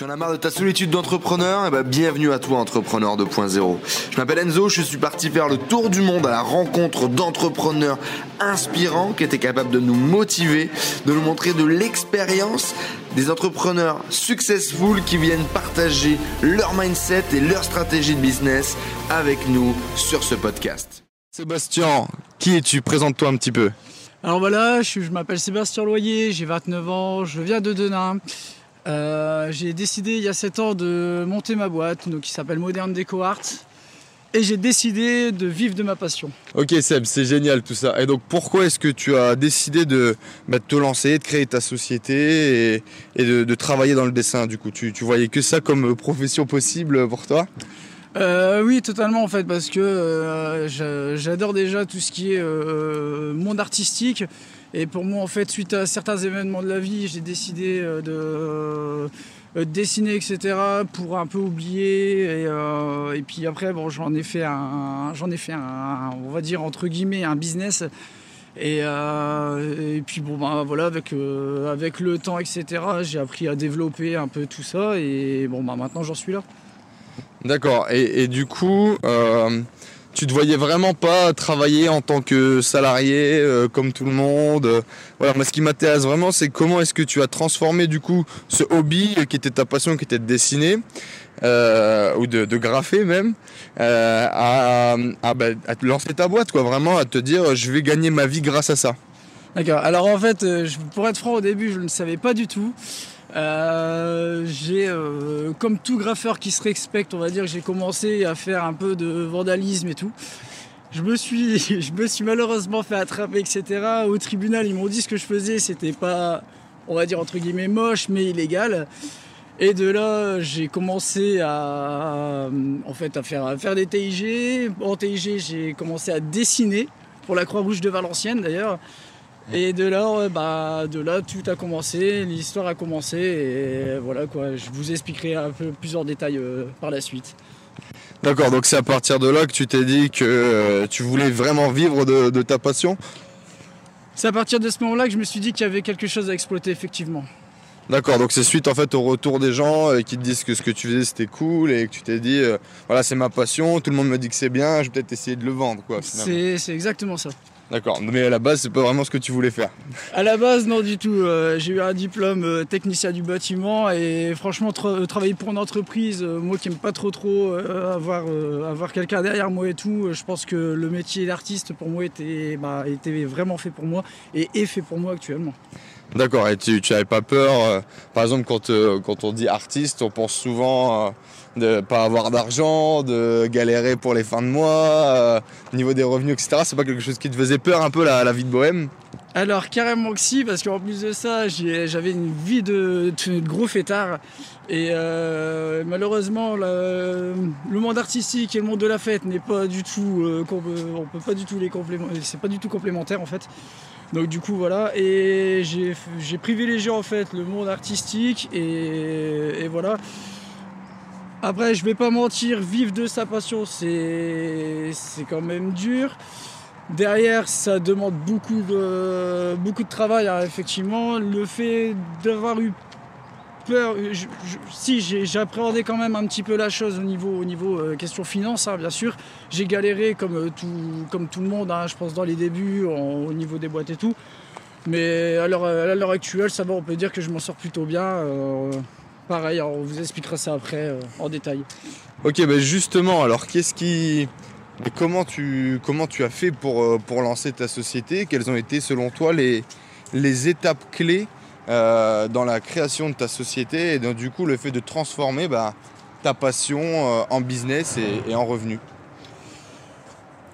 Tu en as marre de ta solitude d'entrepreneur? Eh ben, bienvenue à toi, entrepreneur 2.0. Je m'appelle Enzo, je suis parti faire le tour du monde à la rencontre d'entrepreneurs inspirants qui étaient capables de nous motiver, de nous montrer de l'expérience, des entrepreneurs successful qui viennent partager leur mindset et leur stratégie de business avec nous sur ce podcast. Sébastien, qui es-tu? Présente-toi un petit peu. Alors voilà, je, je m'appelle Sébastien Loyer, j'ai 29 ans, je viens de Denain. Euh, j'ai décidé il y a 7 ans de monter ma boîte donc, qui s'appelle Modern Deco Art et j'ai décidé de vivre de ma passion. Ok Seb, c'est génial tout ça. Et donc pourquoi est-ce que tu as décidé de, bah, de te lancer, de créer ta société et, et de, de, travailler dans le dessin du coup? Tu, tu voyais que ça comme profession possible pour toi? Euh, oui, totalement en fait, parce que euh, j'adore déjà tout ce qui est monde artistique. Et pour moi, en fait, suite à certains événements de la vie, j'ai décidé euh, de, euh, de, dessiner, etc., pour un peu oublier. Et, euh, et puis après, bon, j'en ai fait un, j'en ai fait un, on va dire entre guillemets, un business. Et, puis bon ben voilà avec, avec le temps etc j'ai appris à développer un peu tout ça et bon ben maintenant j'en suis là. D'accord et, et, du coup tu te voyais vraiment pas travailler en tant que salarié euh, comme tout le monde. Voilà, moi ce qui m'intéresse vraiment c'est comment est-ce que tu as transformé du coup ce hobby qui était ta passion, qui était de dessiner euh, ou de, de, graffer même, euh, à, à, bah, à, te lancer ta boîte quoi, vraiment à te dire je vais gagner ma vie grâce à ça. D'accord. Alors en fait, pour être franc au début, je ne savais pas du tout. Euh, j'ai, euh, comme tout graffeur qui se respecte, on va dire, j'ai commencé à faire un peu de vandalisme et tout. Je me suis, je me suis malheureusement fait attraper, etc. Au tribunal, ils m'ont dit ce que je faisais, c'était pas, on va dire entre guillemets moche, mais illégal. Et de là, j'ai commencé à, en fait, à faire, à faire des TIG. En TIG, j'ai commencé à dessiner pour la Croix-Rouge de Valenciennes d'ailleurs. Et de là, bah, de là, tout a commencé, l'histoire a commencé, et voilà quoi. Je vous expliquerai un peu plusieurs détails euh, par la suite. D'accord, donc c'est à partir de là que tu t'es dit que euh, tu voulais vraiment vivre de, de ta passion? C'est à partir de ce moment-là que je me suis dit qu'il y avait quelque chose à exploiter, effectivement. D'accord, donc c'est suite en fait au retour des gens euh, qui te disent que ce que tu faisais c'était cool et que tu t'es dit euh, voilà c'est ma passion, tout le monde me dit que c'est bien, je vais peut-être essayer de le vendre quoi. C'est exactement ça. D'accord, mais à la base, c'est pas vraiment ce que tu voulais faire. À la base, non du tout. Euh, j'ai eu un diplôme technicien du bâtiment et franchement, tra travailler pour une entreprise, moi qui aime pas trop trop avoir, avoir quelqu'un derrière moi et tout, je pense que le métier d'artiste pour moi était, bah, était vraiment fait pour moi et est fait pour moi actuellement. D'accord, et tu n'avais pas peur, par exemple, quand, quand on dit artiste, on pense souvent de pas avoir d'argent, de galérer pour les fins de mois, euh, niveau des revenus, etc. C'est pas quelque chose qui te faisait peur un peu la, vie de bohème? Alors carrément que si, parce qu'en plus de ça, j'avais une vie de, gros fêtard. Et euh, malheureusement, le, monde artistique et le monde de la fête n'est pas du tout, euh, on peut pas du tout les complémenter, c'est pas du tout complémentaire en fait. Donc du coup voilà, et j'ai privilégié en fait le monde artistique et, voilà. Après, je vais pas mentir, vivre de sa passion, c'est quand même dur. Derrière, ça demande beaucoup de, beaucoup de travail, hein, effectivement. Le fait d'avoir eu peur, je, je, si j'appréhendais quand même un petit peu la chose au niveau, au niveau euh, question finance, hein, bien sûr. J'ai galéré comme euh, tout, comme tout le monde, hein, je pense, dans les débuts, au niveau des boîtes et tout. Mais à l'heure actuelle, ça va, on peut dire que je m'en sors plutôt bien. Euh, pareil, on vous expliquera ça après euh, en détail. Ok, bah justement, alors qu'est-ce qui. Comment tu, comment tu as fait pour, euh, pour lancer ta société? Quelles ont été selon toi les, les étapes clés euh, dans la création de ta société et du coup le fait de transformer bah, ta passion euh, en business et, en revenus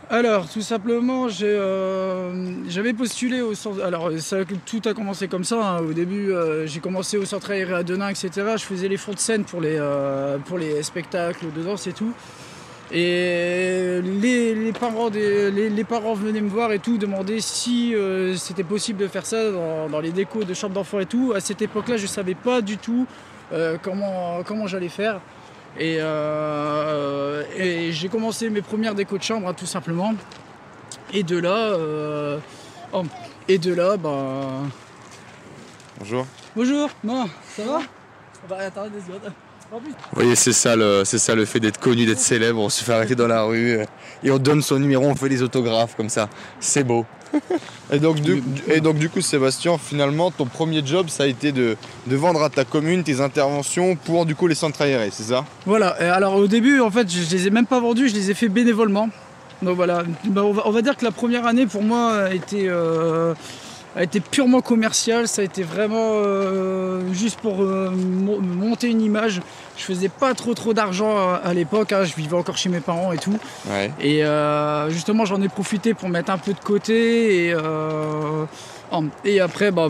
alors, tout simplement, j'avais euh, postulé au centre. Alors, tout a commencé comme ça. Hein. Au début, j'ai commencé au centre aéré à Denain, etc. Je faisais les fonds de scène pour les, pour les spectacles de danse et tout. Et les, les parents des, les, les, parents venaient me voir et tout, demander si euh, c'était possible de faire ça dans, dans les décos de chambres d'enfants et tout. À cette époque-là, je ne savais pas du tout euh, comment, comment j'allais faire. Et, euh, et j'ai commencé mes premières décos de chambre, hein, tout simplement. Et de là, oh, et de là, bah. Bonjour. Bonjour, non, ça va? On va attendre des secondes. Voyez, c'est ça, le, c'est ça le fait d'être connu, d'être célèbre. On se fait arrêter dans la rue euh, et on donne son numéro, on fait des autographes comme ça. C'est beau. Et donc, du, et donc du coup, Sébastien, finalement, ton premier job, ça a été de, de vendre à ta commune tes interventions pour du coup les centres aérés, c'est ça? Voilà, et alors au début, en fait, je, je les ai même pas vendus, je les ai fait bénévolement. Donc voilà, Bah, on, va, on va dire que la première année pour moi a été, euh, a été purement commerciale, ça a été vraiment euh, juste pour euh, mo- monter une image. Je faisais pas trop trop d'argent à, à l'époque, hein, je vivais encore chez mes parents et tout. Ouais. Et euh, justement, j'en ai profité pour mettre un peu de côté. Et, et après, bah,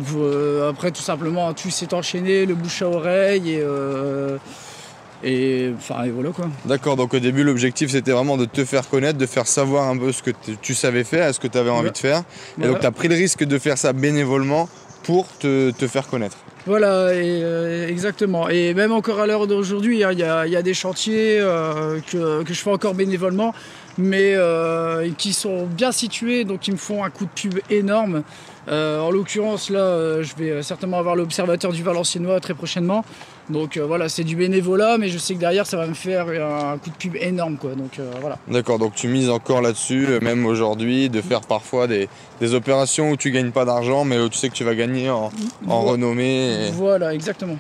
après, tout simplement, tout s'est enchaîné, le bouche à oreille. Et, et, enfin, et voilà quoi. D'accord, donc au début, l'objectif c'était vraiment de te faire connaître, de faire savoir un peu ce que tu savais faire, ce que tu avais envie Ouais. de faire. Et donc, tu as pris le risque de faire ça bénévolement pour te, te faire connaître. Voilà, et, euh, exactement. Et même encore à l'heure d'aujourd'hui, hein, il y, a, il y a des chantiers euh, que, que je fais encore bénévolement, mais euh, qui sont bien situés, donc qui me font un coup de pub énorme. En l'occurrence, là, je vais certainement avoir l'observateur du Valenciennois très prochainement. Donc euh, voilà, c'est du bénévolat, mais je sais que derrière, ça va me faire un coup de pub énorme, quoi. Donc euh, voilà. D'accord, donc tu mises encore là-dessus, euh, même aujourd'hui, de faire parfois des, des opérations où tu gagnes pas d'argent, mais où tu sais que tu vas gagner en, renommée. et- Voilà, exactement.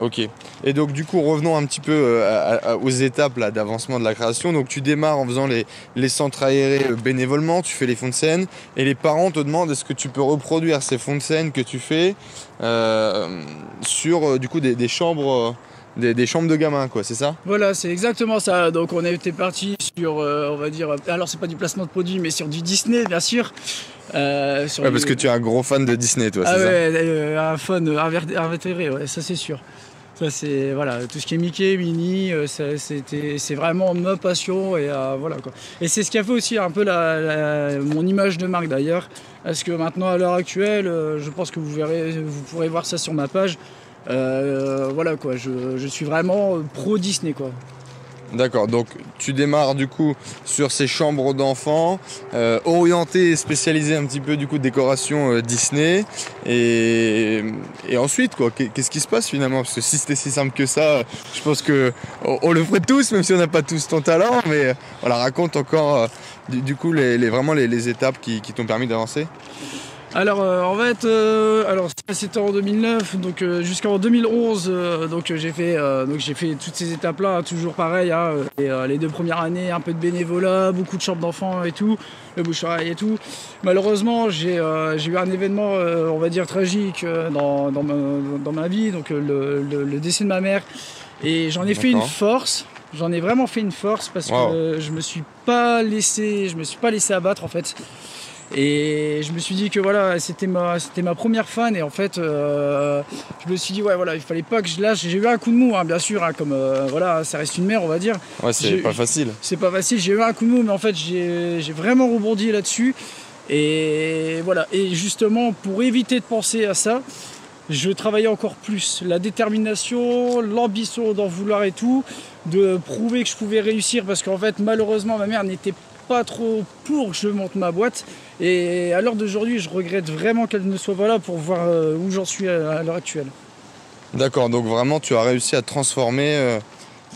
Ok. Et donc du coup, revenons un petit peu euh, à- à- aux étapes d'avancement de la création. Donc tu démarres en faisant les, les centres aérés euh, bénévolement, tu fais les fonds de scène, et les parents te demandent est-ce que tu peux reproduire ces fonds de scène que tu fais euh, sur du coup des, des chambres, des, des chambres de gamins, quoi, c'est ça? Voilà, c'est exactement ça. Donc on était parti sur, euh, on va dire, alors c'est pas du placement de produit, mais sur du Disney, bien sûr. Euh, sur Ouais, parce que tu es un gros fan de Disney, toi, Ah c'est ouais, euh, un fan invétéré, ouais, ça c'est sûr. Ça c'est voilà, tout ce qui est Mickey, Minnie, euh, c'est vraiment ma passion et euh, voilà quoi. Et c'est ce qui a fait aussi un peu la, mon image de marque d'ailleurs, parce que maintenant à l'heure actuelle, euh, je pense que vous verrez, vous pourrez voir ça sur ma page. Voilà quoi, je, je suis vraiment pro Disney quoi. D'accord, donc tu démarres du coup sur ces chambres d'enfants, euh, orientées et spécialisées un petit peu du coup décoration euh, Disney. Et, ensuite, quoi, qu'est- qu'est-ce qui se passe finalement? Parce que si c'était si simple que ça, je pense que on, le ferait tous, même si on n'a pas tous ton talent. Mais euh, voilà, raconte encore euh, du, coup les, vraiment les, étapes qui t'ont permis d'avancer. Alors euh, en fait, euh, alors c'était en 2009, donc euh, jusqu'en 2011, euh, donc euh, j'ai fait, euh, donc j'ai fait toutes ces étapes-là, hein, toujours pareil. hein, et, les deux premières années, un peu de bénévolat, beaucoup de chambres d'enfants et tout, le bouche et tout. Malheureusement, j'ai euh, eu un événement, euh, on va dire tragique euh, dans, dans, ma, dans ma vie, donc le, le- le décès de ma mère, et j'en ai fait une force. J'en ai vraiment fait une force parce Wow. que je me suis pas laissé, je me suis pas laissé abattre en fait. Et je me suis dit que voilà, c'était ma, c'était ma première fan et en fait, euh, je me suis dit ouais voilà, il fallait pas que je lâche. J'ai eu un coup de mou, hein, bien sûr, hein, comme euh, voilà, ça reste une mère, on va dire. Ouais, c'est pas facile. C'est pas facile, j'ai eu un coup de mou, mais en fait, j'ai j'ai vraiment rebondi là-dessus. Et voilà, et justement, pour éviter de penser à ça, je travaillais encore plus. La détermination, l'ambition d'en vouloir et tout, de prouver que je pouvais réussir, parce qu'en fait, malheureusement, ma mère n'était pas trop pour que je monte ma boîte. Et à l'heure d'aujourd'hui, je regrette vraiment qu'elle ne soit pas là pour voir euh, où j'en suis à l'heure actuelle. D'accord, donc vraiment tu as réussi à transformer euh,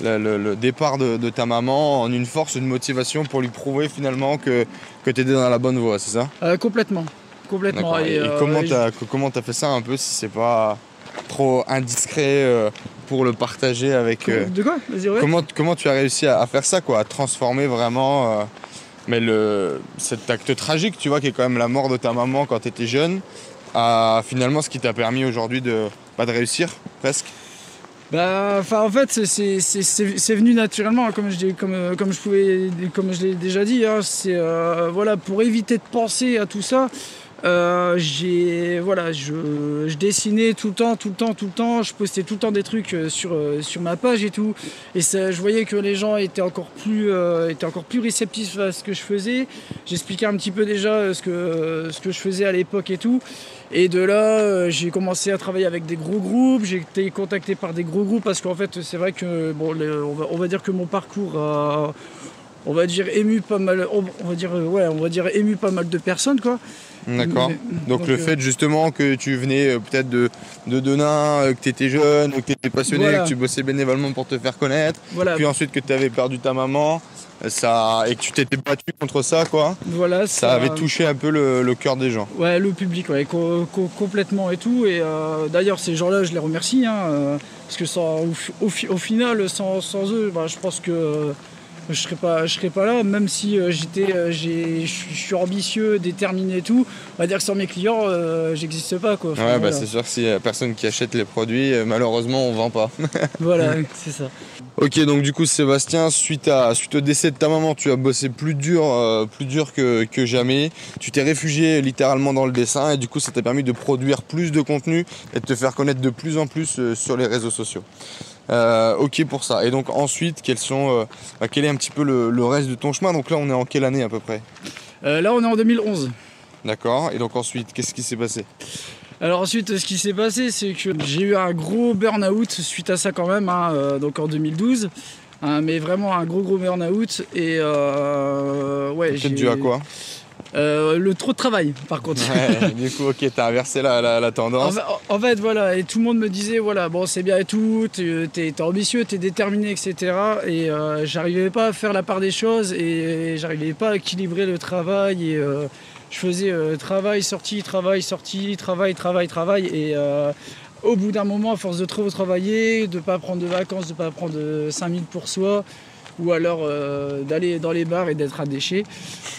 le, le- le départ de, de ta maman en une force, une motivation pour lui prouver finalement que, que tu étais dans la bonne voie, c'est ça? Euh, complètement. Complètement. Et, et euh, comment je- comment t'as fait ça un peu si c'est pas trop indiscret euh, pour le partager avec. euh, De quoi? Vas-y, ouais. comment, comment tu as réussi à, à faire ça quoi, à transformer vraiment mais le, cet acte tragique, tu vois, qui est quand même la mort de ta maman quand tu étais jeune, à finalement ce qui t'a permis aujourd'hui de, pas de réussir presque Bah, en fait, c'est- venu naturellement, hein, comme je, comme, euh, comme je, pouvais, comme je l'ai déjà dit. hein, c'est euh, voilà, pour éviter de penser à tout ça. Euh, j'ai voilà, je, dessinais tout le temps, tout le temps, tout le temps. Je postais tout le temps des trucs euh, sur, euh, sur ma page et tout. Et ça, je voyais que les gens étaient encore plus, étaient encore plus réceptifs à ce que je faisais. J'expliquais un petit peu déjà ce que, ce que je faisais à l'époque et tout. Et de là, j'ai commencé à travailler avec des gros groupes. J'ai été contacté par des gros groupes parce qu'en fait, c'est vrai que bon, on, va, dire que mon parcours a, on va dire ému pas mal, on, va dire ouais, on va dire ému pas mal de personnes quoi. D'accord. Donc, le euh, fait justement que tu venais euh, peut-être de, de Denain, euh, que tu étais jeune, que tu étais passionné, Voilà. que tu bossais bénévolement pour te faire connaître, Voilà, puis ensuite que tu avais perdu ta maman, ça, et que tu t'étais battu contre ça, quoi, voilà, ça avait touché un peu le, le cœur des gens. Ouais, le public, ouais, co- co- complètement et tout. Et d'ailleurs, ces gens-là, je les remercie, hein, parce que sans, au final, sans, sans eux, bah, je pense que je serais pas, je serais pas là. Même si euh, j'étais, euh, je suis- ambitieux, déterminé et tout. On va dire que sans mes clients, euh, j'existe pas, quoi. Enfin, Ouais, bah c'est sûr que s'il y a personne qui achète les produits, malheureusement, on vend pas. Voilà, c'est ça. Ok, donc du coup, Sébastien, suite, à, suite au décès de ta maman, tu as bossé plus dur, euh, plus dur que, que jamais. Tu t'es réfugié littéralement dans le dessin et du coup, ça t'a permis de produire plus de contenu et de te faire connaître de plus en plus euh, sur les réseaux sociaux. Euh, ok pour ça. Et donc ensuite, quels sont, euh, bah, quel est un petit peu le, le reste de ton chemin? Donc là, on est en quelle année à peu près? Euh, là, on est en 2011. D'accord. Et donc ensuite, qu'est-ce qui s'est passé? Alors ensuite, ce qui s'est passé, c'est que j'ai eu un gros burn-out suite à ça quand même, hein, donc en 2012. hein, mais vraiment un gros gros burn-out. Et euh, ouais, Peut-être dû à quoi? Euh, Le trop de travail, par contre. Ouais, du coup, ok, t'as inversé la, la, la En tendance. en fait, voilà, et tout le monde me disait, voilà, bon, c'est bien et tout, t'es t'es ambitieux, t'es déterminé, etc. Et euh, j'arrivais pas à faire la part des choses et j'arrivais pas à équilibrer le travail. Et euh, je faisais travail, sortie, travail, sortie, travail, travail, travail. Et au bout d'un moment, à force de trop travailler, de pas prendre de vacances, de pas prendre 5000 pour soi, ou alors euh, d'aller dans les bars et d'être à déchet,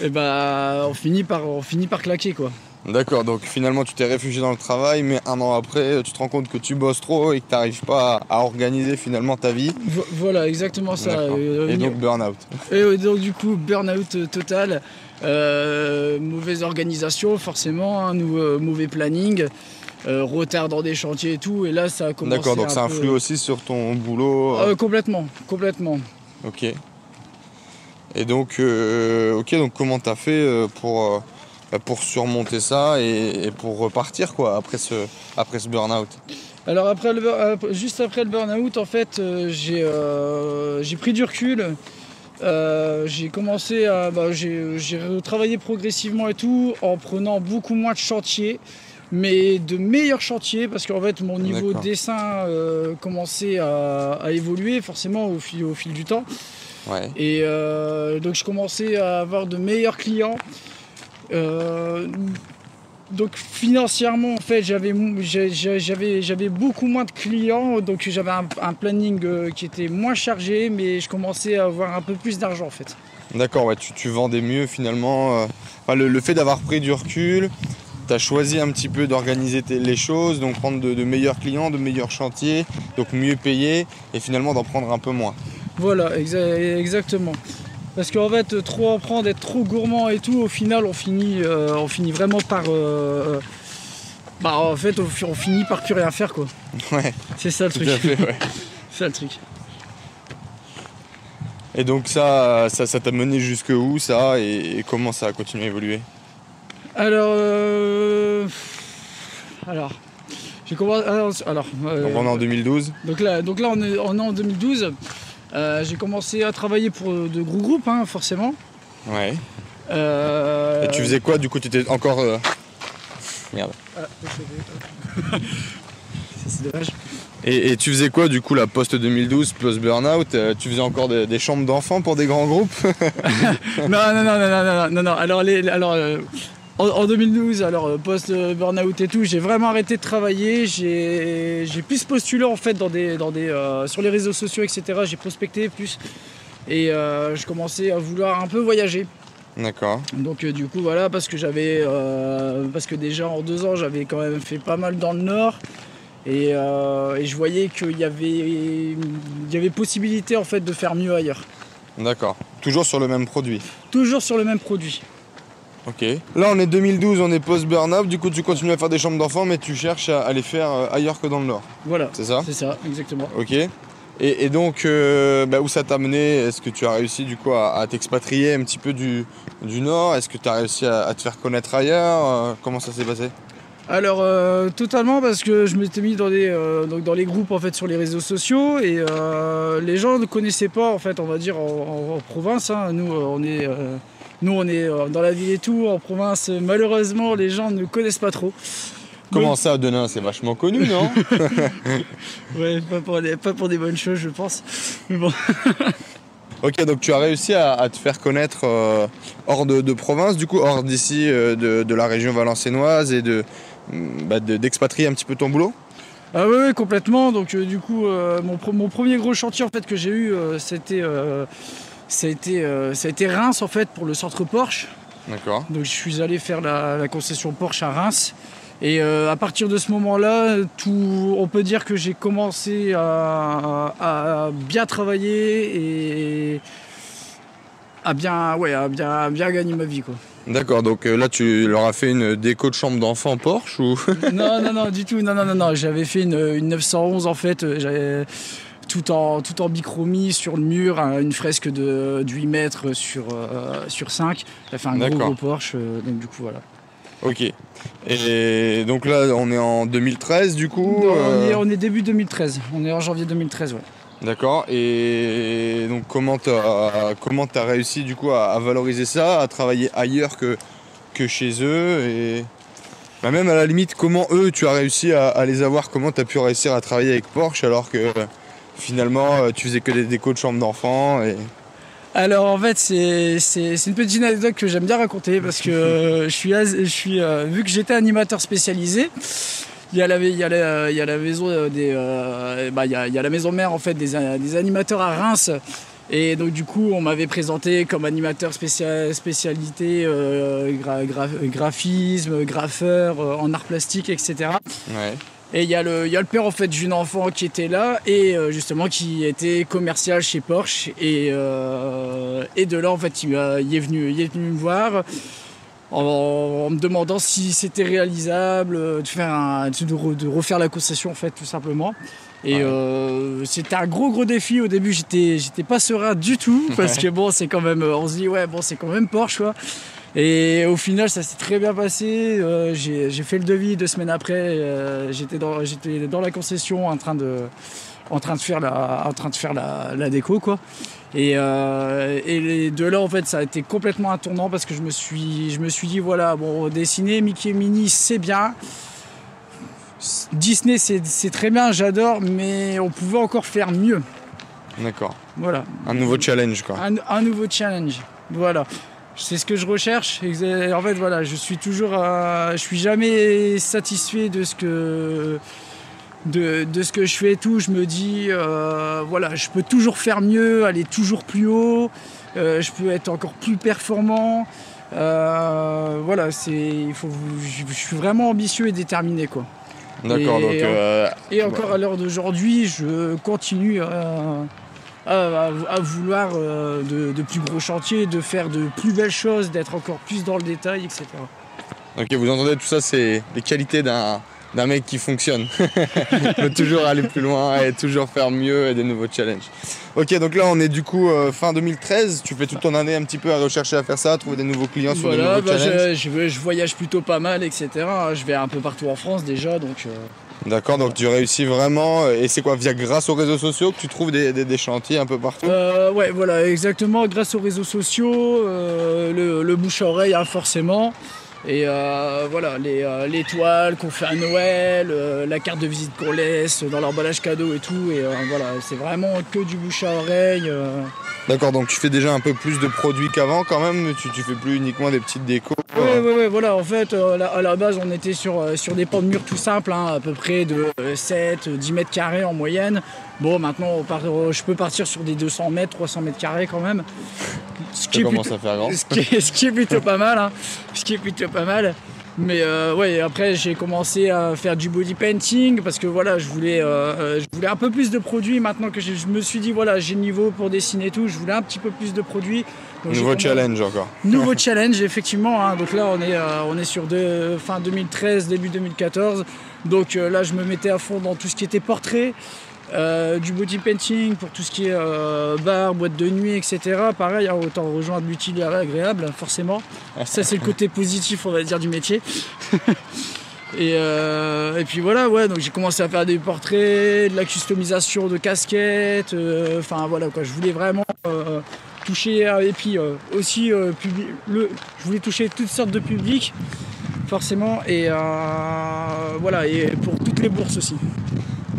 et bah, on finit par, on finit par claquer, quoi. D'accord, donc finalement tu t'es réfugié dans le travail, mais un an après, tu te rends compte que tu bosses trop et que tu n'arrives pas à organiser finalement ta vie. Vo- Voilà, exactement ça. Euh, Et donc burn-out. Et euh, donc du coup, burn-out total, euh, mauvaise organisation forcément, euh, mauvais planning, euh, retard dans des chantiers et tout. Et là, ça a commencé D'accord, donc un ça peu- influe aussi sur ton boulot. Euh, complètement, complètement. Ok. Et donc, euh, ok, donc comment t'as fait euh, pour, euh, bah, pour surmonter ça et, pour repartir quoi après ce, après ce burn-out? Alors après le, juste après le burn-out, en fait, j'ai pris du recul. J'ai commencé à bah, j'ai travaillé progressivement et tout en prenant beaucoup moins de chantiers mais de meilleurs chantiers parce qu'en fait mon niveau D'accord. dessin euh, commençait à, à évoluer forcément au fil, au fil du temps Ouais. et euh, donc je commençais à avoir de meilleurs clients. Euh, donc financièrement en fait j'avais beaucoup moins de clients donc j'avais un, un planning qui était moins chargé mais je commençais à avoir un peu plus d'argent en fait. D'accord, ouais, tu, tu vendais mieux finalement. enfin, le, le fait d'avoir pris du recul, tu as choisi un petit peu d'organiser les choses, donc prendre de, de meilleurs clients, de meilleurs chantiers, donc mieux payer et finalement d'en prendre un peu moins. Voilà exa- exactement. Parce qu'en fait trop en prendre, être trop gourmand et tout au final on finit, euh, on finit vraiment par... euh, bah en fait on, fi- on finit par plus rien faire quoi. Ouais, C'est ça le tout truc. à fait, ouais. C'est ça le truc. Et donc ça, ça, ça t'a mené jusque où ça et, et comment ça a continué à évoluer? Alors, euh, alors, j'ai commencé. Alors, alors, euh, Donc on est en 2012 donc là, donc là, on est, on est en 2012. Euh, j'ai commencé à travailler pour euh, de gros groupes, hein, forcément. Ouais. Et tu faisais quoi du coup Tu étais encore. Merde. ah, Ça, c'est dommage. Et, et tu faisais quoi du coup la post 2012 plus burnout euh, Tu faisais encore des, des chambres d'enfants pour des grands groupes? Non, non, non, non, non, non, non, non. Alors, les, alors euh, en, en 2012, alors euh, post euh, et tout, j'ai vraiment arrêté de travailler. J'ai j'ai plus postulé en fait dans des, dans des, euh, sur les réseaux sociaux, etc. J'ai prospecté plus. Et euh, je commençais à vouloir un peu voyager. D'accord. Donc euh, du coup voilà parce que j'avais euh, parce que déjà en deux ans j'avais quand même fait pas mal dans le nord et, euh, et je voyais qu'il y avait il y avait possibilité en fait de faire mieux ailleurs. D'accord. Toujours sur le même produit. Toujours sur le même produit. Ok. Là on est 2012, on est post burnout. Du coup tu continues à faire des chambres d'enfants, mais tu cherches à, à les faire euh, ailleurs que dans le nord. Voilà. C'est ça? C'est ça, exactement. Ok. Et, et donc, euh, bah, où ça t'a mené? Est-ce que tu as réussi du coup à, à t'expatrier un petit peu du, du Nord? Est-ce que tu as réussi à, à te faire connaître ailleurs? Euh, Comment ça s'est passé? Alors euh, totalement parce que je m'étais mis dans des euh, donc dans les groupes en fait sur les réseaux sociaux et euh, les gens ne connaissaient pas en fait on va dire en, en- en province hein. nous on est Nous, on est euh, dans la ville et tout. En province, malheureusement, les gens ne connaissent pas trop. Comment ça, Denain C'est vachement connu, non Ouais, pas pour, des, pas pour des bonnes choses, je pense. Mais bon. Ok, donc tu as réussi à, à te faire connaître euh, hors de, de province, du coup, hors d'ici, euh, de, de la région valenciennoise et de mm, bah, de- d'expatrier un petit peu ton boulot? Ah oui, oui, complètement. Donc euh, du coup, mon, mon premier gros chantier en fait que j'ai eu, c'était, ça a été, euh, ça a été Reims en fait pour le centre Porsche. D'accord. Donc je suis allé faire la, la concession Porsche à Reims. Et euh, à partir de ce moment-là, tout, on peut dire que j'ai commencé à, à bien travailler et à bien, ouais, à bien, à bien gagner ma vie. Quoi. D'accord, donc euh, là tu leur as fait une déco de chambre d'enfant Porsche ou? Non, non, non, du tout. Non, non, non, non. J'avais fait une, une 911 en fait. J'avais tout en, tout en bichromie sur le mur, hein, une fresque de, de 8 mètres sur, euh, sur 5. J'ai fait un gros, gros Porsche. euh, donc du coup, voilà. Ok. Et donc là on est en 2013 du coup. Non, on, est, euh, on est début 2013. On est en janvier 2013, ouais. D'accord. Et donc comment t'as comment t'as réussi du coup à, à valoriser ça, à travailler ailleurs que que chez eux et bah, même à la limite comment eux tu as réussi à, à les avoir, comment t'as pu réussir à travailler avec Porsche alors que finalement euh, tu faisais que des décos de chambre d'enfant et Alors en fait c'est c'est- c'est une petite anecdote que j'aime bien raconter parce que euh, je suis, je suis euh, vu que j'étais animateur spécialisé, il y a la, il y a la, il y a la maison des euh, bah, il, y a, il y a la maison mère en fait des, des animateurs à Reims et donc du coup on m'avait présenté comme animateur spécia- spécialité euh, gra- gra- graphisme, graffeur euh, en art plastique etc. ouais. Et il y, a le- il y a le père en fait d'une enfant qui était là et euh, justement qui était commercial chez Porsche. Et, euh, et de là en fait il, est venu il est venu me voir en, en me demandant si c'était réalisable de faire un- de, re- de refaire la concession en fait tout simplement. Et Ouais. euh, c'était un gros gros défi. Au début j'étais j'étais pas serein du tout parce que bon c'est quand même on se dit ouais bon c'est quand même Porsche quoi et au final, ça s'est très bien passé. Euh, j'ai fait le devis deux semaines après. euh, J'étais dans, la concession en train de, en train de faire la, en train de faire la, la déco, quoi. Et, euh, et de là, en fait, ça a été complètement un tournant parce que je me suis, je me suis dit, voilà, bon, dessiner Mickey et Minnie, c'est bien. Disney, c'est c'est très bien, j'adore, mais on pouvait encore faire mieux. D'accord. Voilà. Un nouveau challenge quoi. Un, un nouveau challenge. Voilà. C'est ce que je recherche. En fait, voilà, je suis toujours, euh, je suis jamais satisfait de ce que, de, de ce que je fais et tout. Je me dis, euh, voilà, je peux toujours faire mieux, aller toujours plus haut. euh, je peux être encore plus performant. Euh, voilà, c'est, il faut, je, je suis vraiment ambitieux et déterminé, quoi. D'accord, Et- donc euh, Et encore à l'heure d'aujourd'hui, je continue à, à- à vouloir euh, de, de plus gros chantiers, de faire de plus belles choses, d'être encore plus dans le détail, etc. Ok, vous entendez tout ça, c'est les qualités d'un d'un mec qui fonctionne. Il peut toujours aller plus loin et toujours faire mieux et des nouveaux challenges. Ok, donc là on est du coup euh, fin 2013. Tu fais toute ton année un petit peu à rechercher à faire ça, à trouver des nouveaux clients sur Voilà, des nouveaux bah, challenges. je, je- je voyage plutôt pas mal, etc. Je vais un peu partout en France déjà, donc euh, D'accord, donc tu réussis vraiment. Et c'est quoi, via grâce aux réseaux sociaux que tu trouves des, chantiers un peu partout? Euh, ouais, voilà, exactement. Grâce aux réseaux sociaux, euh, le, le bouche à oreille, hein, forcément. Et euh, voilà, les, euh, les toiles qu'on fait à Noël, euh, la carte de visite qu'on laisse dans l'emballage cadeau et tout. Et voilà, c'est vraiment que du bouche à oreille. D'accord, donc tu fais déjà un peu plus de produits qu'avant quand même. Tu, tu fais plus uniquement des petites décos. Ouais, ouais, ouais, voilà, en fait, à la base, on était sur, sur des pans de murs tout simples, hein, à peu près de euh, 7, 10 mètres carrés en moyenne. Bon, maintenant, on part- euh, je peux partir sur des 200 mètres, 300 mètres carrés quand même. Ce Ça commence à faire grand. ce qui, est, ce qui est plutôt pas mal, hein. ce qui est plutôt pas mal. Mais euh, ouais, après j'ai commencé à faire du body painting parce que voilà, je voulais, euh, euh, je voulais un peu plus de produits. Maintenant que je, je me suis dit voilà, j'ai le niveau pour dessiner et tout, je voulais un petit peu plus de produits. Donc, Nouveau challenge encore. Nouveau challenge, effectivement. hein. Donc là, on est, euh, on est sur de, fin 2013, début 2014. Donc là, je me mettais à fond dans tout ce qui était portrait, euh, du body painting pour tout ce qui est euh, bar, boîte de nuit, etc. Pareil, hein, autant rejoindre l'utile et l'agréable, forcément. Ça, c'est le côté positif, on va dire, du métier. Et, euh, et puis voilà, ouais, donc j'ai commencé à faire des portraits, de la customisation de casquettes, enfin voilà quoi, je voulais vraiment toucher et puis aussi le, je voulais toucher toutes sortes de publics forcément et voilà et pour toutes les bourses aussi.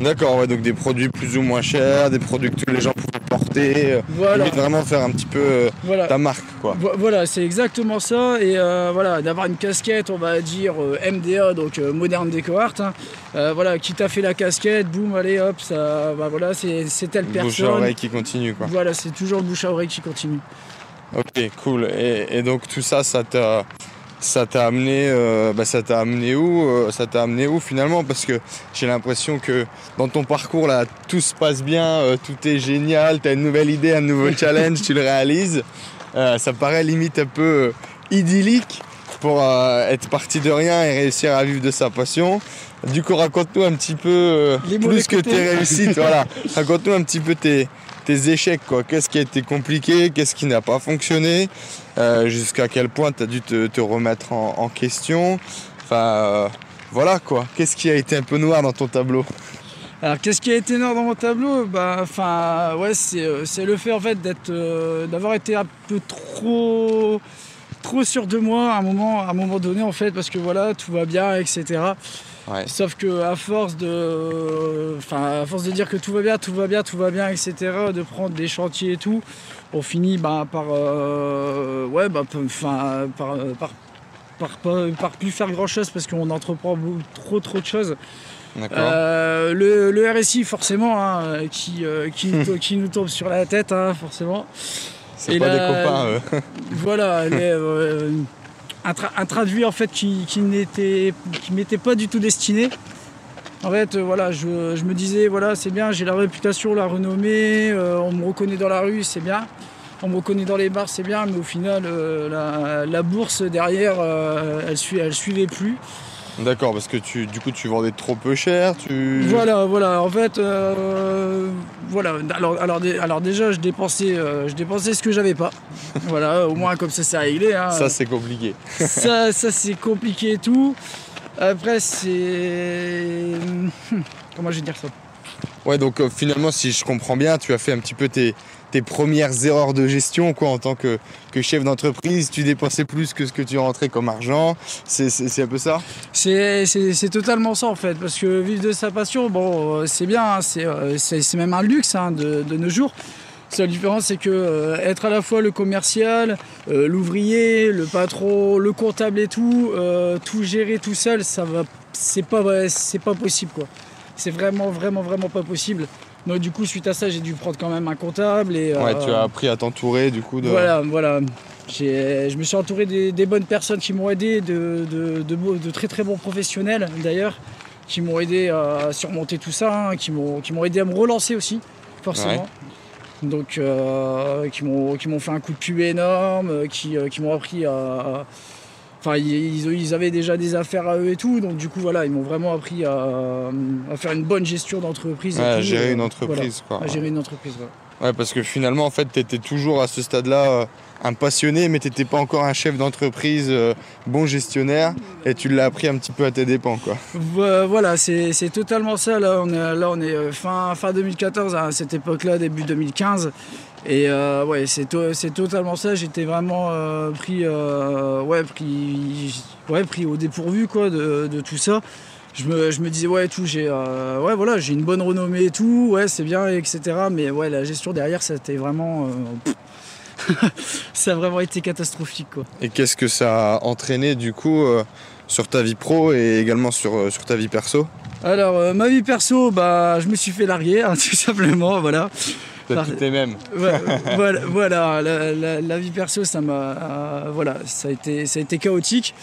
D'accord, ouais, donc des produits plus ou moins chers, des produits que tous les gens pouvaient porter. Euh, voilà. vraiment faire un petit peu euh, ta marque, quoi. Voilà, c'est exactement ça. Et euh, voilà, d'avoir une casquette, on va dire MDA, donc Modern Deco Art. Hein. voilà, qui t'a fait la casquette, boum, allez, hop, ça, bah, voilà, c'est telle personne. Bouche à oreille qui continue, quoi. Voilà, c'est toujours bouche à oreille qui continue. Ok, cool. Et, et donc tout ça, ça t'a ça t'a amené, euh, bah, ça t'a amené où euh, Ça t'a amené où finalement? Parce que j'ai l'impression que dans ton parcours là, tout se passe bien, euh, tout est génial, tu as une nouvelle idée, un nouveau challenge, tu le réalises. ça paraît limite un peu idyllique pour être parti de rien et réussir à vivre de sa passion. Du coup, raconte-nous un petit peu plus que tes réussites. voilà, raconte-nous un petit peu tes, tes échecs, quoi. Qu'est-ce qui a été compliqué, qu'est-ce qui n'a pas fonctionné, euh, jusqu'à quel point tu as dû te, remettre en, question? Enfin, euh, voilà quoi. Qu'est-ce qui a été un peu noir dans ton tableau? Alors qu'est-ce qui a été noir dans mon tableau? Bah enfin ouais euh, c'est, le fait en fait d'être d'avoir été un peu trop trop sûr de moi un moment à un moment donné en fait parce que voilà tout va bien etc. Sauf que à force de, enfin, à force de dire que tout va bien, tout va bien, tout va bien, etc., de prendre des chantiers et tout, on finit bah, par, euh, ouais, bah, enfin, par, par, par, plus faire grand chose parce qu'on entreprend trop, trop de choses. Euh, le, le, RSI, forcément, hein, qui, euh, qui, qui, nous tombe sur la tête, hein, forcément. C'est pas des copains. Voilà, les, un, traduit en fait qui, qui n'était qui m'était pas du tout destiné. En fait, euh, voilà, je, me disais, voilà, c'est bien, j'ai la réputation, la renommée, euh, on me reconnaît dans la rue, c'est bien. On me reconnaît dans les bars, c'est bien, mais au final, euh, la, bourse derrière, elle, elle suivait plus. D'accord, parce que tu, du coup, tu vendais trop peu cher. Tu... Voilà, voilà. En fait, euh, voilà. Alors, alors, alors, déjà, je dépensais, euh, je dépensais ce que j'avais pas. voilà, au moins comme ça, c'est réglé. Hein. Ça, c'est compliqué. ça, ça c'est compliqué et tout. Après, c'est. Comment je vais dire ça? Ouais, donc euh, finalement, si je comprends bien, tu as fait un petit peu tes, tes premières erreurs de gestion quoi, en tant que, chef d'entreprise. Tu dépensais plus que ce que tu rentrais comme argent. C'est un peu ça? C'est totalement ça en fait. Parce que vivre de sa passion, bon, euh, c'est bien, hein, euh, c'est même un luxe hein, de, nos jours. La différence, c'est que euh, être à la fois le commercial, l'ouvrier, le patron, le comptable et tout, tout gérer tout seul, ça va, c'est pas, c'est pas possible quoi. C'est vraiment, vraiment, vraiment pas possible. Donc du coup, suite à ça, j'ai dû prendre quand même un comptable. Et, ouais, tu as euh, appris à t'entourer du coup de... Voilà, voilà. Je me suis entouré des, bonnes personnes qui m'ont aidé, de, de, très très bons professionnels d'ailleurs, qui m'ont aidé à surmonter tout ça, hein, qui m'ont aidé à me relancer aussi, forcément. Donc, euh, qui m'ont fait un coup de pub énorme, qui, euh, qui m'ont appris à Enfin, ils, avaient déjà des affaires à eux et tout, donc du coup, voilà, ils m'ont vraiment appris à, faire une bonne gestion d'entreprise. à gérer une euh, entreprise, quoi. À gérer une entreprise, Ouais, parce que finalement, en fait, tu étais toujours à ce stade-là euh, un passionné, mais tu n'étais pas encore un chef d'entreprise, euh, bon gestionnaire, et tu l'as appris un petit peu à tes dépens, quoi. Voilà, c'est totalement ça. Là, on est, là, on est fin, fin 2014, à cette époque-là, début 2015. Et euh, ouais, c'est, totalement ça. J'étais vraiment euh, pris, euh, ouais, pris, ouais, pris au dépourvu quoi, de, tout ça. Je me, disais, ouais, tout, j'ai, ouais, voilà, j'ai une bonne renommée et tout, ouais, c'est bien, etc. Mais ouais, la gestion derrière, ça a vraiment. ça a vraiment été catastrophique. Quoi. Et qu'est-ce que ça a entraîné du coup sur ta vie pro et également sur, sur ta vie perso? Alors, ma vie perso, bah, je me suis fait larguer, hein, tout simplement, voilà même. voilà, voilà la, vie perso, ça m'a, voilà, ça a été, ça a été chaotique.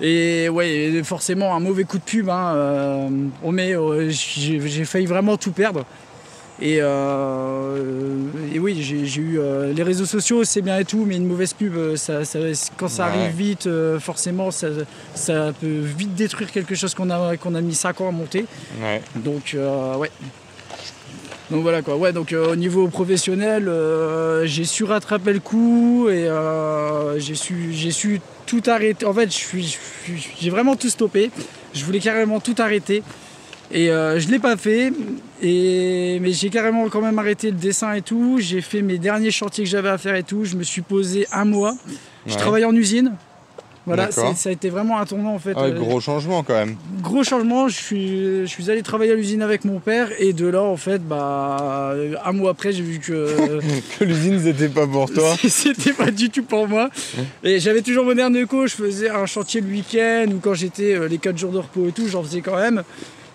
Et ouais, forcément un mauvais coup de pub. Hein, euh, on met, euh, j'ai failli vraiment tout perdre. Et, euh, oui, j'ai eu les réseaux sociaux, c'est bien et tout, mais une mauvaise pub, ça, quand ça arrive vite, forcément, ça, peut vite détruire quelque chose qu'on a, qu'on a mis 5 ans à monter. Donc, ouais, donc voilà quoi. Ouais, donc euh, au niveau professionnel, euh, j'ai su rattraper le coup et euh, j'ai su, j'ai su tout arrêter. En fait, j'ai vraiment tout stoppé. Je voulais carrément tout arrêter. Et je l'ai pas fait, et, mais j'ai carrément quand même arrêté le dessin et tout. J'ai fait mes derniers chantiers que j'avais à faire et tout. Je me suis posé un mois. Je travaille en usine. Voilà, ça a été vraiment un tournant en fait. Ah Euh, gros changement quand même. gros changement, je suis, je suis allé travailler à l'usine avec mon père et de là en fait, bah, un mois après j'ai vu que Que l'usine c'était pas pour toi. c'était pas du tout pour moi. Et j'avais toujours mon air co, je faisais un chantier le week-end ou quand j'étais euh, les 4 jours de repos et tout, j'en faisais quand même.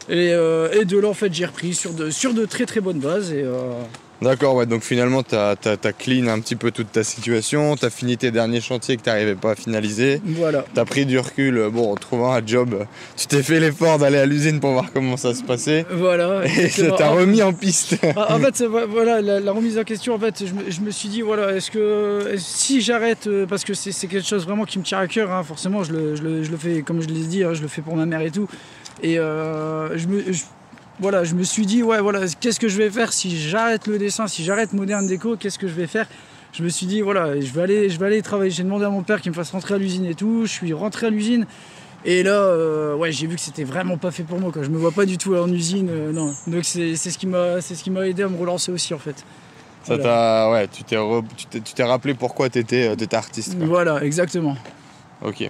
Et, euh, et de là en fait j'ai repris sur de, sur de très très bonnes bases et euh, D'accord, ouais, donc finalement t'as as, clean un petit peu toute ta situation, t'as fini tes derniers chantiers que t'arrivais pas à finaliser, voilà. t'as pris du recul, euh, bon, en trouvant un job, tu t'es fait l'effort d'aller à l'usine pour voir comment ça se passait, Voilà. et ça t'a remis en piste. Ah, en fait, voilà, la, la remise en question, en fait, je me, je me suis dit, voilà, est-ce que si j'arrête, euh, parce que c'est c'est quelque chose vraiment qui me tient à cœur, hein, forcément, je le, je, le, je le fais, comme je l'ai dit, hein, je le fais pour ma mère et tout. Et euh, je me, je- voilà, je me suis dit, ouais, voilà, qu'est-ce que je vais faire si j'arrête le dessin, si j'arrête Moderne Déco, qu'est-ce que je vais faire? Je me suis dit, voilà, je vais aller, je vais aller travailler. J'ai demandé à mon père qu'il me fasse rentrer à l'usine et tout. Je suis rentré à l'usine. Et là, euh, ouais, j'ai vu que c'était vraiment pas fait pour moi. Quoi. Je me vois pas du tout en usine, euh, non. Donc c'est ce qui m'a, aidé à me relancer aussi en fait. Ça Voilà. ouais, tu t'es, re- tu tu rappelé pourquoi t'étais, euh, t'étais artiste. quoi. Voilà, exactement. Ok.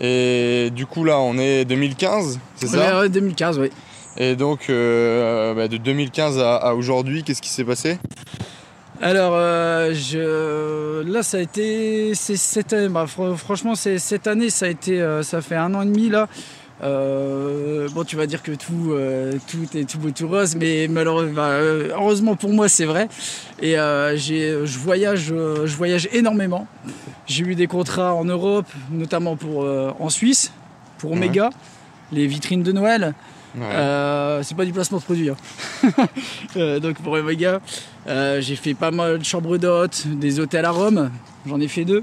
Et du coup là, on est 2015, c'est ça? Ouais, 2015, oui. Et donc euh, bah, de 2015 à, à aujourd'hui, qu'est-ce qui s'est passé? Alors, euh, je... là, ça a été, c'est cette année. bah, fr- franchement, c'est cette année, ça a été, euh, ça fait un an et demi là. Euh, bon, tu vas dire que tout, tout est tout beau, tout rose, mais malheureusement, bah, heureusement pour moi, c'est vrai. Et j'ai, je voyage, je voyage énormément. J'ai eu des contrats en Europe, notamment pour en Suisse, pour Ouais. Omega, les vitrines de Noël. Ouais. Euh, c'est pas du placement de produit. hein. Euh, donc pour Omega, euh, j'ai fait pas mal de chambres d'hôtes, des hôtels à Rome, j'en ai fait deux.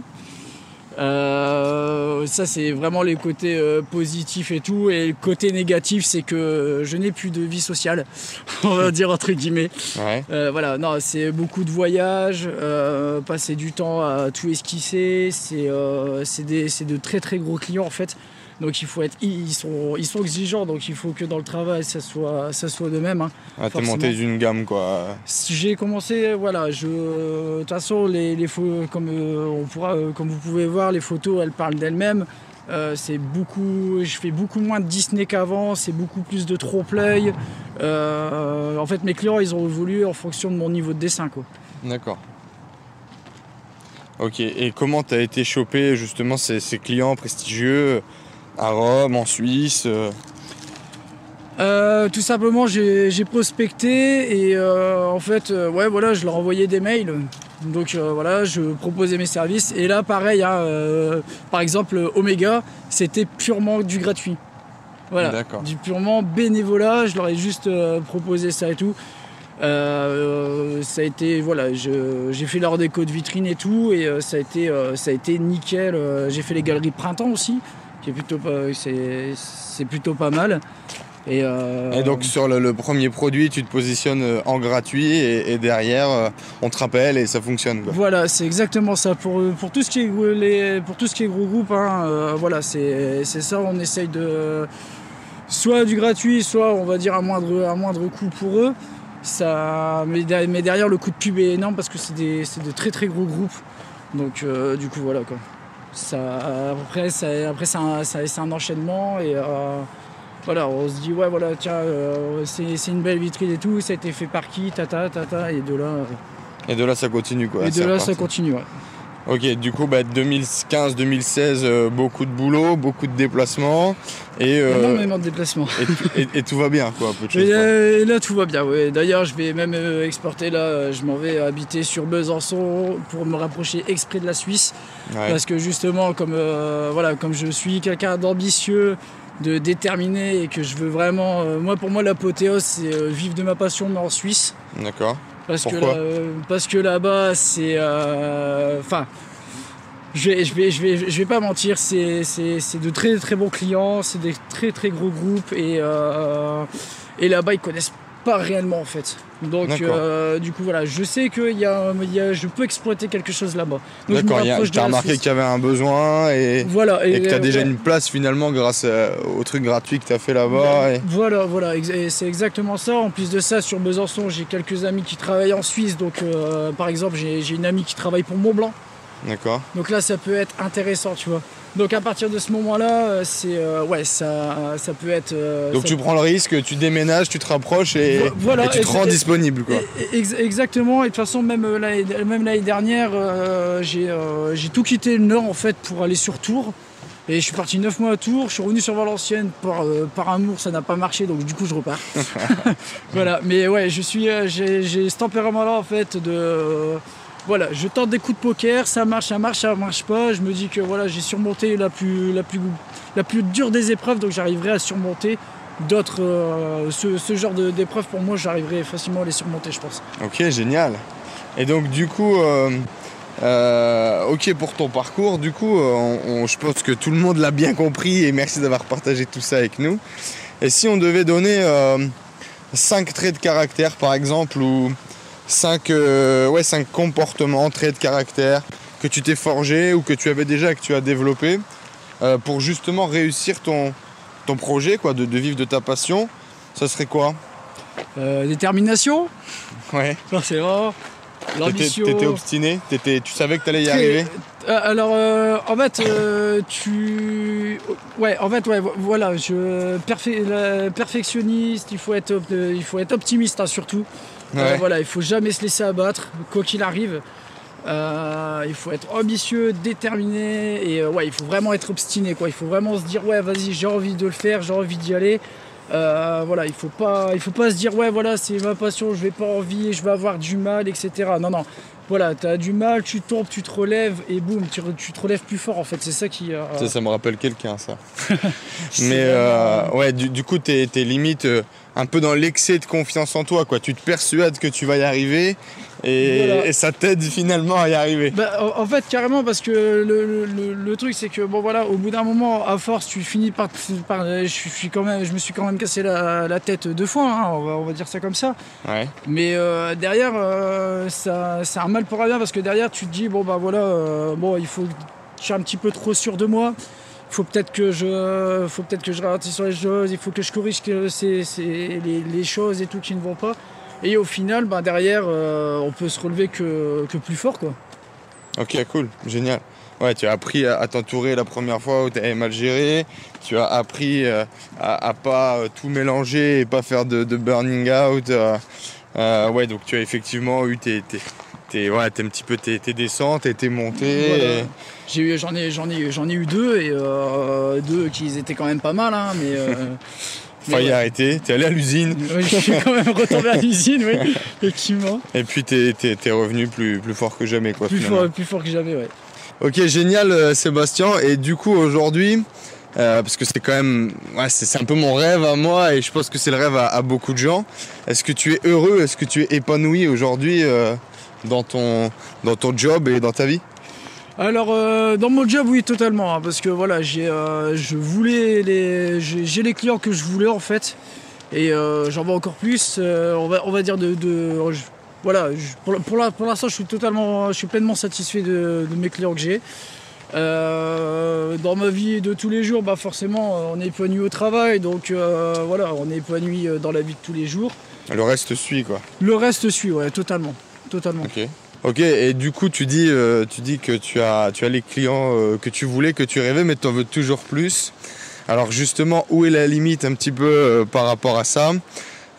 Euh, ça c'est vraiment les côtés positifs et tout. Et le côté négatif c'est que je n'ai plus de vie sociale, on va dire entre guillemets. Ouais. Voilà, non, c'est beaucoup de voyages, passer du temps à tout esquisser, c'est de très très gros clients en fait. Donc il faut être, ils sont, ils sont exigeants, donc il faut que dans le travail ça soit, ça soit de même. hein. Ah, t'es monté d'une gamme quoi. J'ai commencé, voilà, je, de toute façon les, les comme euh, on pourra, euh, comme vous pouvez voir, les photos elles parlent d'elles-mêmes. Euh, c'est beaucoup, je fais beaucoup moins de Disney qu'avant, c'est beaucoup plus de trompe-l'œil. Euh, en fait, mes clients ils ont évolué en fonction de mon niveau de dessin quoi. D'accord. Ok, et comment t'as été chopé justement ces, ces clients prestigieux? À Rome, en Suisse euh, Euh, tout simplement, j'ai prospecté et euh, en fait, euh, ouais, voilà, je leur envoyais des mails. Donc voilà, je proposais mes services. Et là, pareil, hein, par exemple, Omega, c'était purement du gratuit. Voilà, D'accord. du purement bénévolat. Je leur ai juste proposé ça et tout. Ça a été, voilà, j'ai fait leur déco de vitrine et tout, et ça a été, ça a été nickel. J'ai fait les galeries printemps aussi, qui est plutôt pas, c'est, c'est plutôt pas mal. Et, euh, Et donc sur le, le premier produit, tu te positionnes euh, en gratuit et, et derrière, euh, on te rappelle et ça fonctionne. Quoi. Voilà, c'est exactement ça. Pour, pour, tout ce qui est, les, pour tout ce qui est gros groupe, hein, euh, voilà, c'est c'est ça. On essaye de. Soit du gratuit, soit on va dire un moindre, moindre coût pour eux. Ça, mais, der- mais derrière, le coût de pub est énorme parce que c'est des, c'est de très très gros groupes. Donc, du coup, voilà quoi. Ça, après, ça, après c'est un, c'est un enchaînement et. euh, voilà, on se dit, ouais, voilà, tiens, euh, c'est c'est une belle vitrine et tout, ça a été fait par qui, tata, tata, et de là, euh, Et de là, ça continue. Quoi, et de c'est là reparti. ça continue. ouais. Ok, du coup, bah, 2015-2016, euh, beaucoup de boulot, beaucoup de déplacements et, euh, énormément de déplacements. et, tout- et- et tout va bien, quoi, peu de choses. Et quoi. là, et là, tout va bien. ouais. D'ailleurs, je vais même euh, exporter là. euh, Je m'en vais habiter sur Besançon pour me rapprocher exprès de la Suisse, Ouais. parce que justement, comme euh, voilà, comme je suis quelqu'un d'ambitieux, de déterminé et que je veux vraiment. euh, moi, pour moi, l'apothéose, c'est euh, vivre de ma passion mais en Suisse. D'accord. Parce que, Pourquoi là, euh, parce que là-bas, c'est. euh, Enfin. je, vais, je, vais, je, vais, je vais pas mentir, c'est c'est- c'est de très très bons clients, c'est des très très gros groupes et, euh, et là-bas, ils connaissent pas réellement en fait. Donc euh, du coup voilà, je sais que il y a, y a- je peux exploiter quelque chose là-bas. D'accord, il y a- rapproche de t'as la remarqué qu'il y avait un besoin et, Voilà, et que tu as euh, déjà ouais. une place finalement grâce euh, au truc gratuit que tu as fait là-bas. et- Voilà, voilà, et c'est exactement ça. En plus de ça, sur Besançon, j'ai quelques amis qui travaillent en Suisse. Donc, euh, par exemple, j'ai j'ai une amie qui travaille pour Montblanc. D'accord. Donc là, ça peut être intéressant, tu vois. Donc à partir de ce moment-là, euh, c'est euh, ouais, ça, ça peut être. euh, Donc tu prends le risque, tu déménages, tu te rapproches et, Vo- voilà, et tu te rends disponible quoi. Ex- exactement, et de toute façon, même euh, l'année même l'année dernière, euh, j'ai tout quitté le Nord en fait pour aller sur Tours. Et je suis parti 9 mois à Tours, je suis revenu sur Valenciennes par, euh, par amour, ça n'a pas marché, donc du coup je repars. voilà, mais ouais, je suis, j'ai ce tempérament-là en fait de. Euh, voilà, je tente des coups de poker, ça marche, ça marche, ça marche pas. Je me dis que voilà, j'ai surmonté la plus, dure des épreuves, donc j'arriverai à surmonter d'autres. euh, ce, genre d'épreuves, pour moi, j'arriverai facilement à les surmonter, je pense. Ok, génial. Et donc du coup, euh, euh, ok pour ton parcours, du coup, euh, je pense que tout le monde l'a bien compris et merci d'avoir partagé tout ça avec nous. Et si on devait donner 5 traits de caractère par exemple ou 5 ouais, cinq comportements, traits de caractère que tu t'es forgé ou que tu avais déjà, que tu as développé euh, pour justement réussir ton, ton projet, quoi, de, de vivre de ta passion, ça serait quoi? Euh, détermination, Ouais. T'étais L'ambition. t'étais obstiné? Tu savais que t'allais y arriver? Euh, alors, euh, en fait, euh, tu. Ouais, en fait, ouais, vo- voilà, je. perfectionniste, il faut être, euh, il faut être optimiste, hein, surtout. Euh, Ouais. voilà, il faut jamais se laisser abattre, quoi qu'il arrive. Euh, il faut être ambitieux, déterminé, et euh, ouais, il faut vraiment être obstiné, quoi. Il faut vraiment se dire, ouais, vas-y, j'ai envie de le faire, j'ai envie d'y aller. Euh, voilà, il faut pas, il faut pas se dire, ouais, voilà, c'est ma passion, je vais pas envie, je vais avoir du mal, etc. Non, non. Voilà, tu as du mal, tu tombes, tu te relèves et boum, tu, te relèves plus fort en fait. C'est ça qui. ça, ça me rappelle quelqu'un, ça. Mais ouais, du, du coup, t'es t'es limite euh, un peu dans l'excès de confiance en toi, quoi. Tu te persuades que tu vas y arriver et, Voilà. et ça t'aide finalement à y arriver. Bah, en fait, carrément, parce que le, le- le- le truc, c'est que bon, voilà, au bout d'un moment, à force, tu finis par. par- je, suis quand même, je me suis quand même cassé la, la tête deux fois, hein, on, va, on va dire ça comme ça. Ouais. Mais euh, derrière, euh, ça, c'est un mal pour un bien, parce que derrière, tu te dis, bon, bah voilà, euh, bon, il faut. Je suis un petit peu trop sûr de moi. Faut peut-être que je, faut peut-être que je ralentisse sur les choses. Il faut que je corrige que c'est, les, choses et tout qui ne vont pas. Et au final, bah, derrière, euh, on peut se relever que, que plus fort, quoi. Ok, cool, génial. Ouais, tu as appris à, t'entourer la première fois où tu avais mal géré. Tu as appris euh, à, à pas euh, tout mélanger et pas faire de, burning out. ouais, donc tu as effectivement eu tes, tes- ouais, un petit peu tes, tes descentes et tes montées. Voilà. et- J'ai eu, j'en ai, j'en ai, j'en ai eu deux et euh, deux qui étaient quand même pas mal, hein, mais. euh, failli ouais. arrêter, t'es allé à l'usine Oui, je suis quand même retombé à l'usine, oui, effectivement. et puis t'es, t'es- t'es revenu plus, plus fort que jamais quoi. Plus fort, plus fort que jamais, ouais. Ok génial euh, Sébastien et du coup aujourd'hui euh, parce que c'est quand même ouais, c'est, c'est un peu mon rêve à moi et je pense que c'est le rêve à, à beaucoup de gens. Est-ce que tu es heureux, est-ce que tu es épanoui aujourd'hui euh, dans, ton, dans ton job et dans ta vie Alors, euh, dans mon job, oui, totalement, hein, parce que voilà, j'ai, euh, je voulais les, j'ai, les clients que je voulais en fait, et euh, j'en veux encore plus. on va, on va dire de, de- je- voilà, je- pour, pour, l'instant, je suis totalement, je suis pleinement satisfait de, de mes clients que j'ai. Dans ma vie de tous les jours, bah forcément, on est épanoui au travail, donc voilà, on est épanoui dans la vie de tous les jours. Le reste suit quoi. Le reste suit, ouais, totalement, totalement. Ok. Ok et du coup tu dis, euh, tu dis que tu as, tu as les clients euh, que tu voulais, que tu rêvais mais tu en veux toujours plus. Alors justement où est la limite un petit peu euh, par rapport à ça?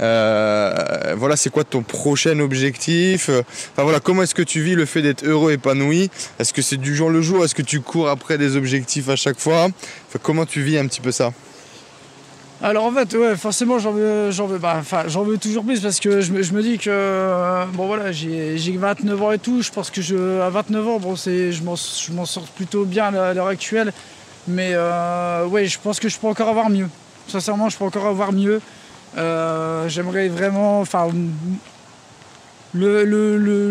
Voilà, c'est quoi ton prochain objectif? Enfin voilà, comment est-ce que tu vis le fait d'être heureux, épanoui? Est-ce que c'est du jour le jour? Est-ce que tu cours après des objectifs à chaque fois? Enfin, Comment tu vis un petit peu ça? Alors en fait, ouais, forcément, j'en veux, j'en veux, bah, j'en veux toujours plus parce que je me, je me dis que, euh, bon voilà, j'ai j'ai 29 ans et tout. Je pense que je, à 29 ans, bon, c'est, je m'en, je m'en sors plutôt bien à l'heure actuelle. Mais euh, ouais, je pense que je peux encore avoir mieux. Sincèrement, je peux encore avoir mieux. Euh, j'aimerais vraiment, enfin, le, le, le,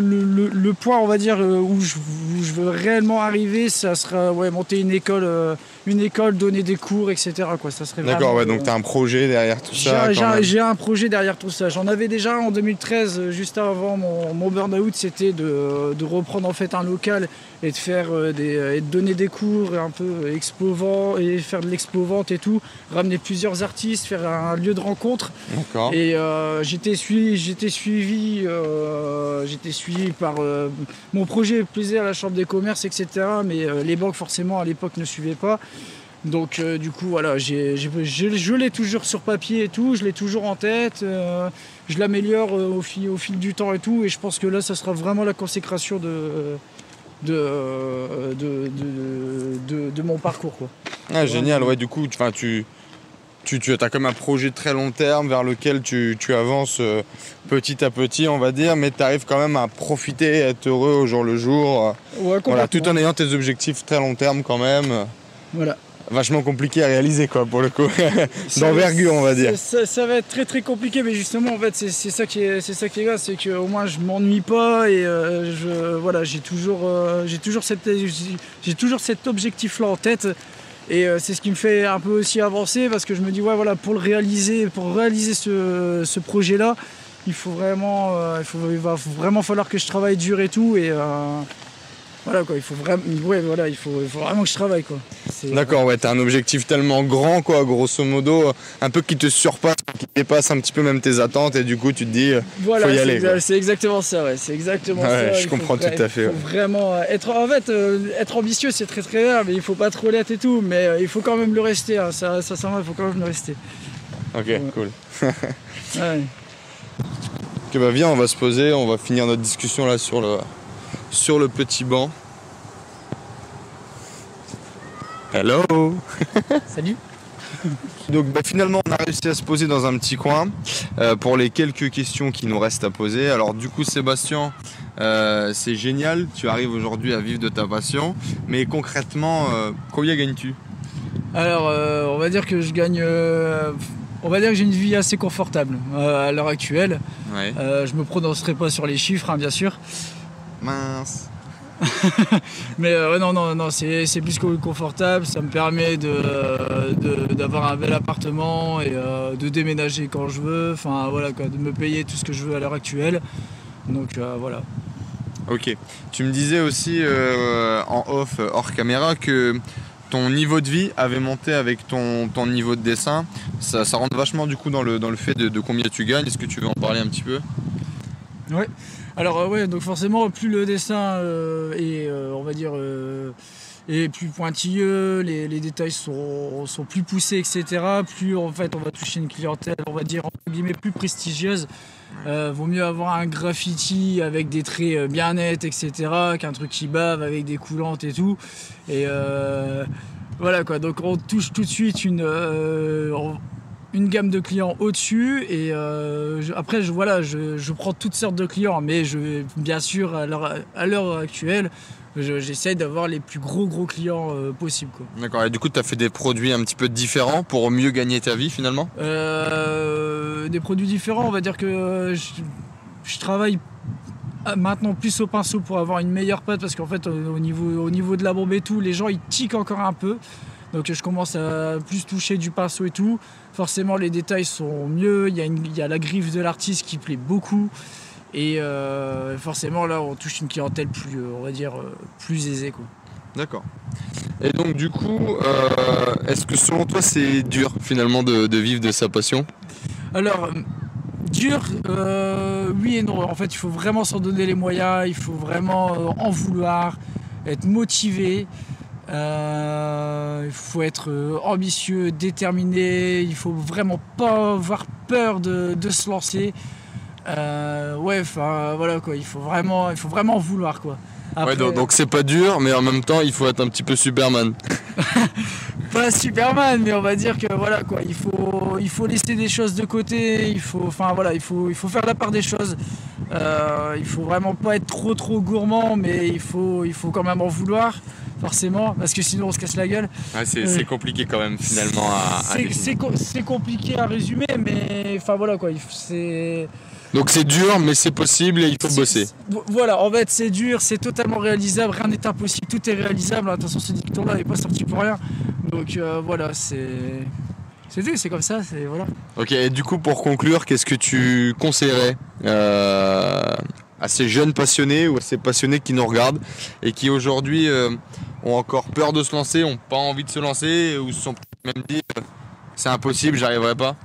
le, point, on va dire, où je, je veux réellement arriver, ça sera ouais, monter une école, une école, donner des cours, etc. Quoi. Ça serait D'accord, vraiment, ouais, donc tu as un projet derrière tout ça. j'ai- un projet derrière tout ça. J'en avais déjà en 2013, euh, juste avant mon, mon burn-out, c'était de, de reprendre en fait un local et de faire euh, des, et de donner des cours un peu expo et faire de l'expo-vente et tout, ramener plusieurs artistes, faire un lieu de rencontre. D'accord. Et euh, j'étais suivi, j'étais suivi, euh, j'étais suivi par euh, mon projet plaisait à la chambre des commerces, etc. Mais euh, les banques forcément à l'époque ne suivaient pas. Donc euh, du coup voilà, je, je l'ai toujours sur papier et tout, je l'ai toujours en tête, euh, je l'améliore euh, au, fil, au fil du temps et tout, et je pense que là ça sera vraiment la consécration de, de, de, de, de- mon parcours. Quoi. Ah, génial, ouais, du coup, tu, tu, tu, tu as comme un projet très long terme vers lequel tu, tu avances euh, petit à petit, on va dire, mais tu arrives quand même à profiter, à être heureux au jour le jour. euh, Ouais, Voilà, tout en ayant tes objectifs très long terme quand même. Voilà. Vachement compliqué à réaliser, quoi, pour le coup. D'envergure, on va dire. Ça, va être très très compliqué, mais justement, en fait, c'est ça qui est, c'est ça qui est grave, c'est qu'au moins je m'ennuie pas et euh, je, voilà, j'ai toujours, euh, j'ai toujours cette, j'ai toujours cet objectif-là en tête. Et euh, c'est ce qui me fait un peu aussi avancer parce que je me dis, ouais, voilà, pour le réaliser, pour réaliser ce, ce projet-là, il faut vraiment, il, faut, il va vraiment falloir que je travaille dur et tout. Et voilà, quoi, il faut vraiment, ouais, voilà, il faut, il faut vraiment que je travaille, quoi. D'accord, ouais, t'as un objectif tellement grand, quoi, grosso modo, un peu qui te surpasse, qui dépasse un petit peu même tes attentes, et du coup, tu te dis, euh, Voilà, Faut y aller, c'est exactement ça, ouais. C'est exactement Ouais, ça. je Il faut comprends tout à fait, Il ouais. vraiment euh, être, en fait, euh, être ambitieux, c'est très très bien, mais il faut pas trop l'être et tout. Mais euh, il faut quand même le rester. hein. Ça, ça, ça va, il faut quand même le rester. ok, cool. Ouais. Ok, bah viens, on va se poser, on va finir notre discussion là sur le, sur le petit banc. Hello Salut. Donc bah, finalement on a réussi à se poser dans un petit coin euh, pour les quelques questions qui nous restent à poser. Alors du coup Sébastien, euh, c'est génial, tu arrives aujourd'hui à vivre de ta passion, mais concrètement euh, combien gagnes-tu? Alors, on va dire que je gagne. on va dire que j'ai une vie assez confortable à l'heure actuelle. Ouais. Je me prononcerai pas sur les chiffres, hein, bien sûr. Mince. Mais euh, non, non, non, c'est plus que confortable. Ça me permet de, de- d'avoir un bel appartement et euh, de déménager quand je veux. Enfin, voilà, quoi, de me payer tout ce que je veux à l'heure actuelle. Donc euh, voilà. Ok. Tu me disais aussi en off, hors caméra, que ton niveau de vie avait monté avec ton, ton niveau de dessin. Ça, ça rentre vachement du coup dans le, dans le fait de, de combien tu gagnes. Est-ce que tu veux en parler un petit peu? Alors euh, ouais, donc forcément, plus le dessin euh, est, euh, on va dire, est plus pointilleux, les, les détails sont, sont plus poussés, etc. Plus en fait, on va toucher une clientèle, on va dire entre guillemets plus prestigieuse. Euh, vaut mieux avoir un graffiti avec des traits bien nets, etc., qu'un truc qui bave avec des coulantes et tout. Et euh, voilà quoi. Donc on touche tout de suite une euh, on- une gamme de clients au-dessus et euh, je- après je, voilà je, je prends toutes sortes de clients mais je bien sûr à l'heure à l'heure actuelle je- j'essaie d'avoir les plus gros gros clients euh, possibles quoi. D'accord. Et du coup, tu as fait des produits un petit peu différents pour mieux gagner ta vie finalement? Euh, des produits différents on va dire que euh, je, travaille maintenant plus au pinceau pour avoir une meilleure pâte parce qu'en fait au au niveau, au niveau de la bombe et tout les gens ils tiquent encore un peu donc je commence à plus toucher du pinceau et tout forcément les détails sont mieux il y a, une- il y a la griffe de l'artiste qui plaît beaucoup et euh, forcément là on touche une clientèle plus euh, on va dire euh, plus aisée quoi. D'accord. Et donc du coup, euh, est-ce que selon toi c'est dur finalement de, de vivre de sa passion? Alors, dur, euh, oui et non. En fait, il faut vraiment s'en donner les moyens, il faut vraiment en vouloir, être motivé. Euh, il faut être euh, ambitieux, déterminé, il faut vraiment pas avoir peur de, de se lancer. Euh, ouais, enfin voilà quoi, il faut vraiment, il faut vraiment en vouloir quoi. Après, Ouais, donc donc c'est pas dur, mais en même temps il faut être un petit peu Superman. pas Superman, mais on va dire que voilà quoi, il faut, il faut laisser des choses de côté, il faut, enfin voilà, il faut, il faut faire la part des choses. Euh, il faut vraiment pas être trop trop gourmand, mais il faut, il faut quand même en vouloir, forcément, parce que sinon on se casse la gueule. c'est c'est compliqué quand même finalement à, C'est- C'est co- c'est compliqué à résumer, mais enfin voilà quoi, il faut- c'est. Donc c'est dur, mais c'est possible et il faut bosser. Voilà, en fait, c'est dur, c'est totalement réalisable, rien n'est impossible, tout est réalisable. Attention, ce dicton-là n'est pas sorti pour rien. Donc euh, voilà, c'est. C'est tout, c'est comme ça, c'est voilà. Ok, et du coup, pour conclure, qu'est-ce que tu conseillerais euh, à ces jeunes passionnés ou à ces passionnés qui nous regardent et qui aujourd'hui euh, ont encore peur de se lancer, ont pas envie de se lancer ou se sont même dit euh, c'est impossible, j'arriverai pas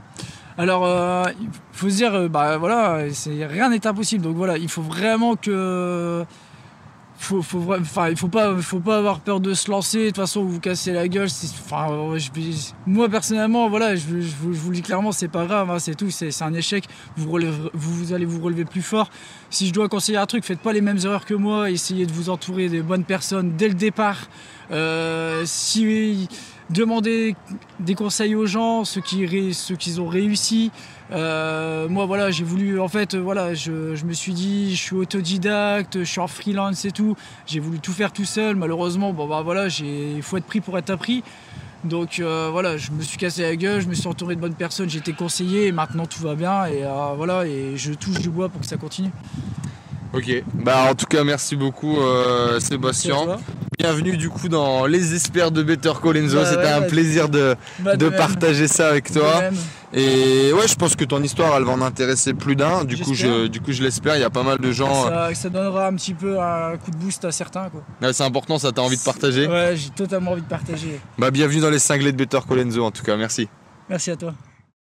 Alors, euh, il faut se dire, bah voilà, rien n'est impossible. Donc voilà, il faut vraiment que. Il faut pas, faut pas avoir peur de se lancer. De toute façon, vous vous cassez la gueule. moi personnellement, voilà, je, vous, le dis clairement, c'est pas grave, hein, c'est tout. C'est, un échec. Vous, vous, allez vous relever plus fort. Si je dois conseiller un truc, faites pas les mêmes erreurs que moi. Essayez de vous entourer des bonnes personnes dès le départ. Euh, demandez des conseils aux gens, ceux qui, ceux qui ont réussi. Euh, moi, voilà, j'ai voulu, en fait, euh, voilà, je, je me suis dit, je suis autodidacte, je suis en freelance et tout. J'ai voulu tout faire tout seul. Malheureusement, bon, bah voilà, il faut être pris pour être appris. Donc euh, voilà, je me suis cassé la gueule, je me suis entouré de bonnes personnes, j'ai été conseillé et maintenant tout va bien et euh, voilà et je touche du bois pour que ça continue. Ok, bah en tout cas, merci beaucoup euh, Sébastien. Bienvenue du coup dans Les Experts de Better Call Enzo. Bah C'était ouais, un bah, plaisir de, Bah, de partager ça avec toi. Et ouais, je pense que ton histoire, elle va en intéresser plus d'un. Du coup, je, du coup, je l'espère. Il y a pas mal de gens. Ça, ça donnera un petit peu un coup de boost à certains. Quoi. Ouais, c'est important, ça t'as envie de partager. Ouais, j'ai totalement envie de partager. Bah, bienvenue dans les cinglés de Better Call Enzo en tout cas. Merci. Merci à toi.